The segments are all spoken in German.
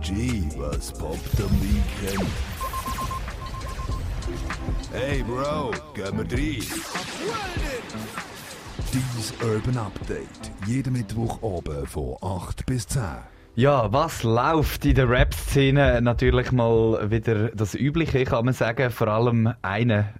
G, was poppt am Weekend? Hey Bro, gehen wir rein. Dies Urban Update. Jeden Mittwoch oben von 8 bis 10. Ja, was läuft in der Rap-Szene? Natürlich mal wieder das Übliche, kann man sagen. Vor allem eine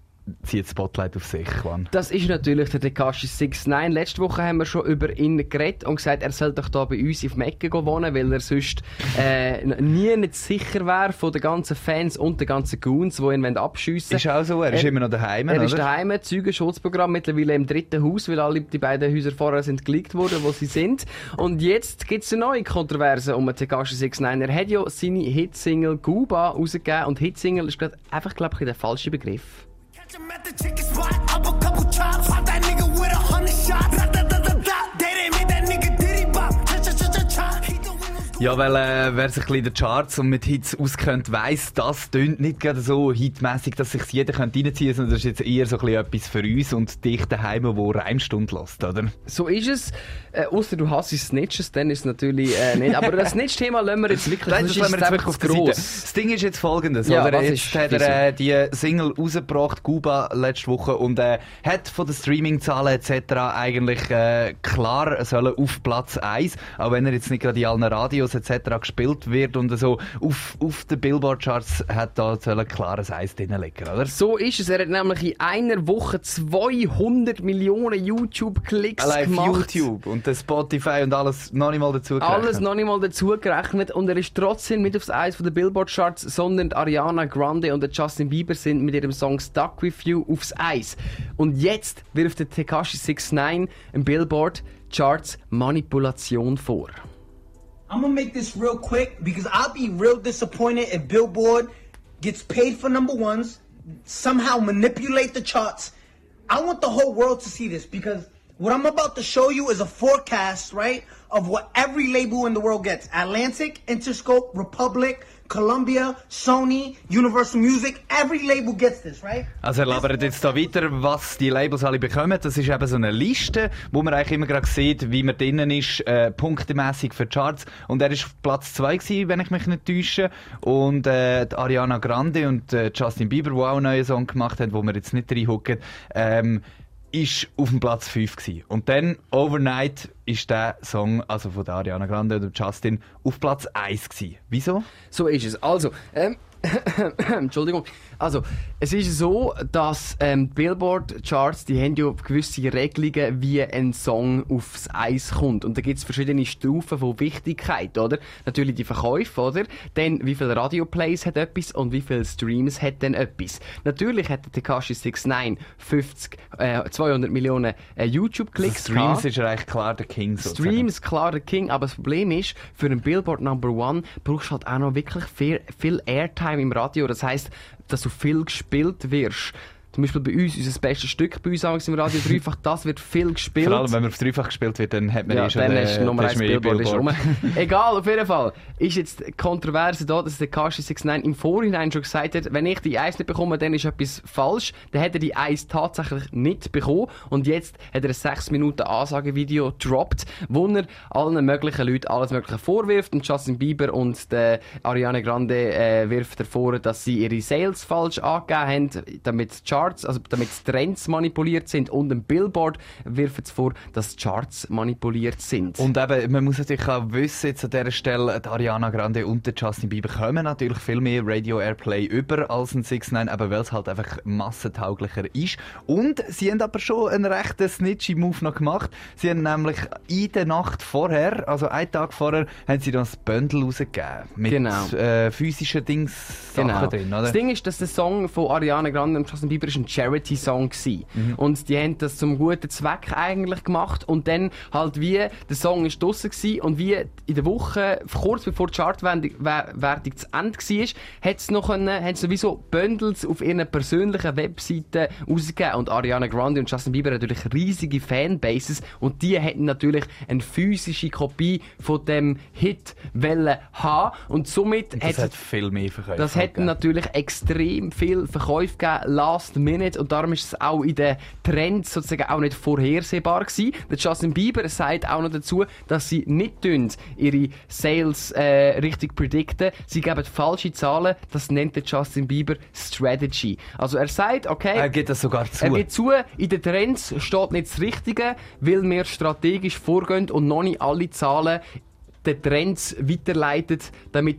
zieht das Spotlight auf sich. Juan. Das ist natürlich der Tekashi 69. Letzte Woche haben wir schon über ihn geredet und gesagt, er soll doch da bei uns auf Mecke wohnen, weil er sonst äh, nie nicht sicher wäre von den ganzen Fans und den ganzen Goons, die ihn abschiessen Ist auch so, er ist Er- immer noch daheim, Er oder? ist daheim, Zeugenschutzprogramm mittlerweile im dritten Haus, weil alle die beiden Häuser vorher sind geleakt worden, wo sie sind. Und jetzt gibt es eine neue Kontroverse um den Tekashi 69. Er hat ja seine Hitsingle Guba rausgegeben und Hitsingle ist einfach, glaube ich, der falsche Begriff. Him at the chicken spot, up a couple chops. Ja, weil äh, wer sich ein in den Charts und mit Hits auskennt, weiss, das tönt nicht gerade so hitmäßig, dass sich jeder könnte reinziehen könnte, sondern das ist jetzt eher so ein bisschen etwas für uns und dich daheim, wo Reimstunde lässt, oder? So ist es. Äh, Außer du hasst Snitches, dann ist es natürlich äh, nicht. Aber das Snitch-Thema lassen wir jetzt wirklich, Nein, sonst das ist jetzt wirklich auf gross. Das Ding ist jetzt folgendes, Ja, oder? Jetzt ist? hat er äh, die Single rausgebracht, Cuba, letzte Woche, und äh, hat von den Streaming-Zahlen etc. eigentlich äh, klar sollen auf Platz 1, auch wenn er jetzt nicht gerade in allen Radios etc. gespielt wird und so, auf, auf den Billboard-Charts hat da ein klares Eis drin liegen, oder? So ist es. Er hat nämlich in einer Woche 200 Millionen YouTube-Klicks gemacht. YouTube und der Spotify und alles noch nicht mal dazu gerechnet. Alles noch nicht mal dazu gerechnet und er ist trotzdem nicht aufs Eis von den Billboard-Charts, sondern Ariana Grande und Justin Bieber sind mit ihrem Song Stuck With You aufs Eis. Und jetzt wirft der Tekashi 69 im Billboard-Charts Manipulation vor. I'm gonna make this real quick because I'll be real disappointed if Billboard gets paid for number ones, somehow manipulate the charts. I want the whole world to see this because what I'm about to show you is a forecast, right, of what every label in the world gets. Atlantic, Interscope, Republic, Columbia, Sony, Universal Music, every label gets this, right? Also er labert jetzt da weiter, was die Labels alle bekommen. Das ist eben so eine Liste, wo man eigentlich immer gerade sieht, wie man drinnen ist, äh, punktemäßig für Charts. Und er ist auf Platz 2 gewesen, wenn ich mich nicht täusche. Und äh, Ariana Grande und äh, Justin Bieber, die auch einen neuen Song gemacht haben, wo wir jetzt nicht reinhucken, ähm, ist auf dem Platz 5 gewesen. Und dann, Overnight, ist der Song, also von Ariana Grande oder Justin, auf Platz 1 gewesen. Wieso? So ist es. Also, ähm, Entschuldigung. Also, es ist so, dass ähm, die Billboard-Charts, die haben ja gewisse Regelungen, wie ein Song aufs Eis kommt. Und da gibt es verschiedene Stufen von Wichtigkeit, oder? Natürlich die Verkäufe, oder? Dann, wie viele Radio-Plays hat etwas und wie viele Streams hat dann etwas. Natürlich hat der Tekashi 69 50, äh, 200 Millionen äh, YouTube-Klicks Streams gehabt. ist er eigentlich klar der King. sozusagen. Streams, klar der King, aber das Problem ist, für einen Billboard Number One brauchst du halt auch noch wirklich viel, viel Airtime im Radio. Das heisst, dass du viel gespielt wirst. Zum Beispiel bei uns, unser bestes Stück bei uns damals im Radio Dreifach, das wird viel gespielt. Vor allem, wenn man auf dreifach gespielt wird, dann hat man Ja, eh schon dann den- ist Nummer dann 1 man eh Billboard ist. Egal, auf jeden Fall. Ist jetzt Kontroverse da, dass der Kashi69 im Vorhinein schon gesagt hat, wenn ich die Eis nicht bekomme, dann ist etwas falsch. Dann hat er die Eis tatsächlich nicht bekommen. Und jetzt hat er ein 6 Minuten Ansagevideo gedroppt, wo er allen möglichen Leuten alles mögliche vorwirft. Und Justin Bieber und der Ariane Grande äh, wirft er vor, dass sie ihre Sales falsch angegeben haben, damit die Charts, also damit Trends manipuliert sind. Und dem Billboard wirft es vor, dass Charts manipuliert sind. Und eben, man muss natürlich auch wissen, jetzt an dieser Stelle, die Ariana Grande und der Justin Bieber kommen natürlich viel mehr Radio Airplay über als ein 6 9 aber weil es halt einfach massentauglicher ist. Und sie haben aber schon einen rechten snitchy Move noch gemacht. Sie haben nämlich in der Nacht vorher, also einen Tag vorher, haben sie dann das Bundle rausgegeben. Mit Genau. äh, physischen Dings Sachen drin, oder? Das Ding ist, dass der Song von Ariana Grande und Justin Bieber ist ein Charity-Song. Mhm. Und die haben das zum guten Zweck eigentlich gemacht. Und dann halt wie, der Song ist draussen gewesen und wie in der Woche, kurz bevor die Chartwertung Wertung zu Ende war, hat es noch können, haben sie sowieso Bundles auf ihren persönlichen Webseiten rausgegeben. Und Ariana Grande und Justin Bieber haben natürlich riesige Fanbases und die hätten natürlich eine physische Kopie von dem Hit wollen haben. Und somit das hat hat viel mehr Verkäufe das gegeben. natürlich extrem viel Verkäufe gegeben, last Minute und darum ist es auch in den Trends sozusagen auch nicht vorhersehbar gewesen. Der Justin Bieber sagt auch noch dazu, dass sie nicht tun, ihre Sales äh, richtig predikten. Sie geben falsche Zahlen. Das nennt der Justin Bieber Strategy. Also er sagt, okay, Er geht das sogar zu. er gibt zu, in den Trends steht nicht das Richtige, weil wir strategisch vorgehen und noch nicht alle Zahlen den Trends weiterleiten, damit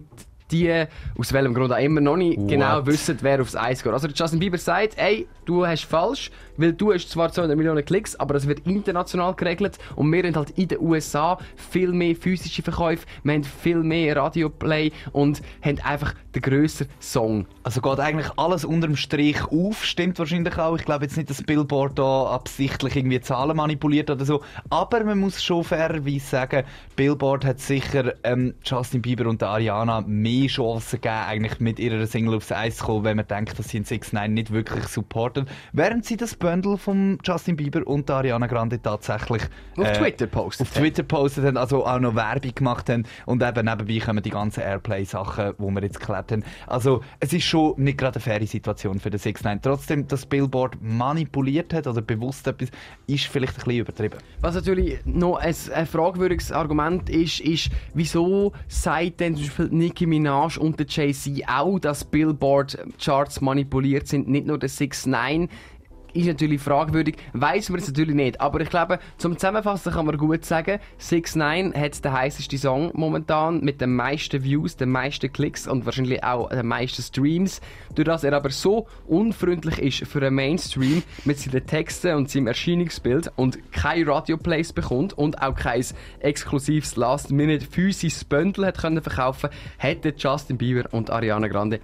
die, aus welchem Grund auch immer, noch nicht What? genau wissen, wer aufs Eis geht. Also Justin Bieber sagt, ey, du hast falsch, weil du hast zwar 200 Millionen Klicks, aber das wird international geregelt und wir haben halt in den USA viel mehr physische Verkäufe, wir haben viel mehr Radioplay und haben einfach den grösseren Song. Also geht eigentlich alles unterm Strich auf, stimmt wahrscheinlich auch. Ich glaube jetzt nicht, dass Billboard da absichtlich irgendwie Zahlen manipuliert oder so. Aber man muss schon fairerweise sagen, Billboard hat sicher ähm, Justin Bieber und Ariana mehr Chancen gegeben, eigentlich mit ihrer Single aufs Eis zu kommen, wenn man denkt, dass sie in 6 9 nicht wirklich supporten. Während sie das Bundle von Justin Bieber und Ariana Grande tatsächlich Auf äh, Twitter postet auf Twitter postet haben, also auch noch Werbung gemacht haben und eben nebenbei kommen die ganzen Airplay-Sachen, die wir jetzt geklebt haben. Also es ist schon nicht gerade eine faire Situation für den 6 9 Trotzdem, dass Billboard manipuliert hat oder bewusst etwas, ist vielleicht ein bisschen übertrieben. Was natürlich noch ein, ein fragwürdiges Argument ist, ist, wieso sagt denn zum Beispiel Nicki Minaj und der Jay-Z auch, dass Billboard-Charts manipuliert sind, nicht nur der 6 9 ist natürlich fragwürdig, weiß man es natürlich nicht. Aber ich glaube, zum Zusammenfassen kann man gut sagen, 6 9 hat den heißesten Song momentan mit den meisten Views, den meisten Klicks und wahrscheinlich auch den meisten Streams. Durch das er aber so unfreundlich ist für den Mainstream mit seinen Texten und seinem Erscheinungsbild und keine Radioplays bekommt und auch kein exklusives Last-Minute physisches Bundle hat können verkaufen, hätte Justin Bieber und Ariana Grande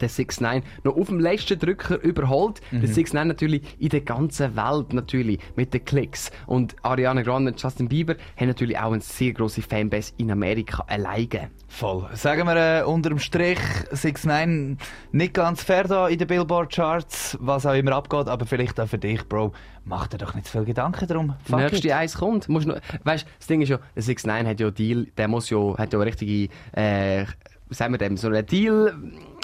der 6 9 noch auf dem letzten Drücker überholt. Der 6 9 natürlich in der ganzen Welt natürlich mit den Klicks. Und Ariana Grande und Justin Bieber haben natürlich auch eine sehr grosse Fanbase in Amerika alleine. Voll. Sagen wir äh, unterm Strich 6 9 nicht ganz fair da in den Billboard-Charts, was auch immer abgeht, aber vielleicht auch für dich, Bro, mach dir doch nicht zu viel Gedanken drum. Der nächste Eis kommt. Musst noch, weißt, das Ding ist ja, der 6 9 hat ja Deal, der muss ja, hat ja richtige, äh, sagen wir dem, so einen Deal,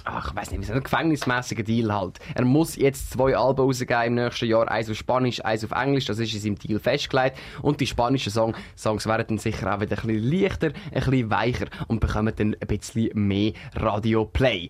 ach, ich weiß nicht, so einen gefängnismäßigen Deal halt. Er muss jetzt zwei Alben rausgeben im nächsten Jahr, eins auf Spanisch, eins auf Englisch, das ist in seinem Deal festgelegt. Und die spanischen Song, Songs werden dann sicher auch wieder ein bisschen leichter, ein bisschen weicher und bekommen dann ein bisschen mehr Radio-Play.